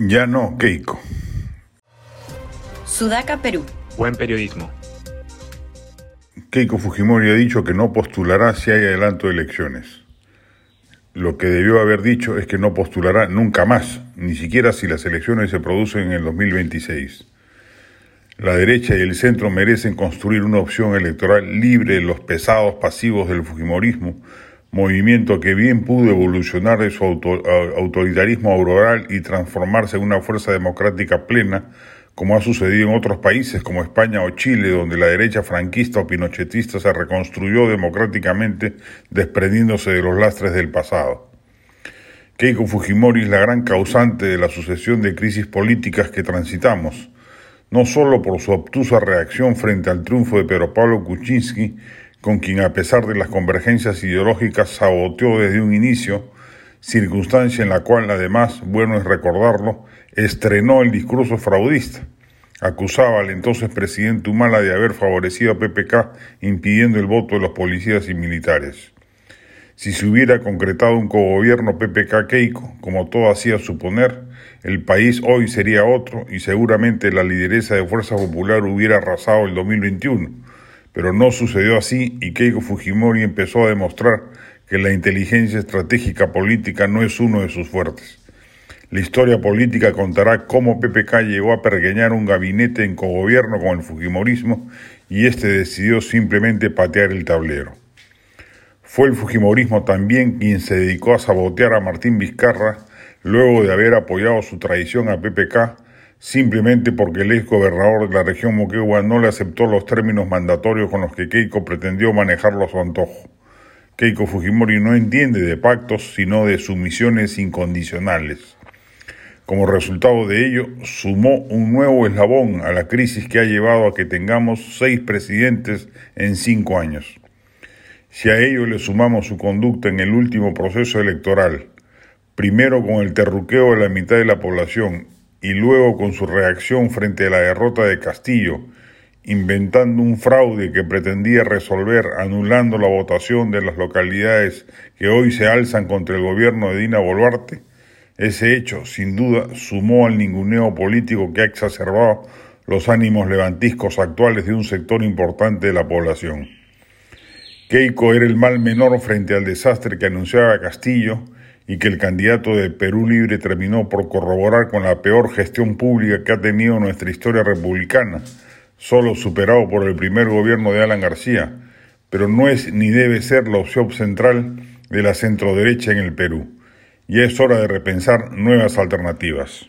Ya no, Keiko. Sudaca, Perú. Buen periodismo. Keiko Fujimori ha dicho que no postulará si hay adelanto de elecciones. Lo que debió haber dicho es que no postulará nunca más, ni siquiera si las elecciones se producen en el 2026. La derecha y el centro merecen construir una opción electoral libre de los pesados pasivos del Fujimorismo, movimiento que bien pudo evolucionar de su autoritarismo auroral y transformarse en una fuerza democrática plena, como ha sucedido en otros países como España o Chile, donde la derecha franquista o pinochetista se reconstruyó democráticamente desprendiéndose de los lastres del pasado. Keiko Fujimori es la gran causante de la sucesión de crisis políticas que transitamos, no solo por su obtusa reacción frente al triunfo de Pedro Pablo Kuczynski, con quien a pesar de las convergencias ideológicas saboteó desde un inicio, circunstancia en la cual además, bueno es recordarlo, estrenó el discurso fraudista. Acusaba al entonces presidente Humala de haber favorecido a PPK impidiendo el voto de los policías y militares. Si se hubiera concretado un cogobierno PPK-Keiko, como todo hacía suponer, el país hoy sería otro y seguramente la lideresa de Fuerza Popular hubiera arrasado el 2021. Pero no sucedió así y Keiko Fujimori empezó a demostrar que la inteligencia estratégica política no es uno de sus fuertes. La historia política contará cómo PPK llegó a pergueñar un gabinete en cogobierno con el Fujimorismo y este decidió simplemente patear el tablero. Fue el Fujimorismo también quien se dedicó a sabotear a Martín Vizcarra luego de haber apoyado su traición a PPK simplemente porque el ex gobernador de la región Moquegua no le aceptó los términos mandatorios con los que Keiko pretendió manejarlo a su antojo. Keiko Fujimori no entiende de pactos, sino de sumisiones incondicionales. Como resultado de ello, sumó un nuevo eslabón a la crisis que ha llevado a que tengamos seis presidentes en cinco años. Si a ello le sumamos su conducta en el último proceso electoral, primero con el terruqueo de la mitad de la población y luego con su reacción frente a la derrota de Castillo, inventando un fraude que pretendía resolver anulando la votación de las localidades que hoy se alzan contra el gobierno de Dina Boluarte, ese hecho, sin duda, sumó al ninguneo político que ha exacerbado los ánimos levantiscos actuales de un sector importante de la población. Keiko era el mal menor frente al desastre que anunciaba Castillo y que el candidato de Perú Libre terminó por corroborar con la peor gestión pública que ha tenido nuestra historia republicana, solo superado por el primer gobierno de Alan García, pero no es ni debe ser la opción central de la centroderecha en el Perú y es hora de repensar nuevas alternativas.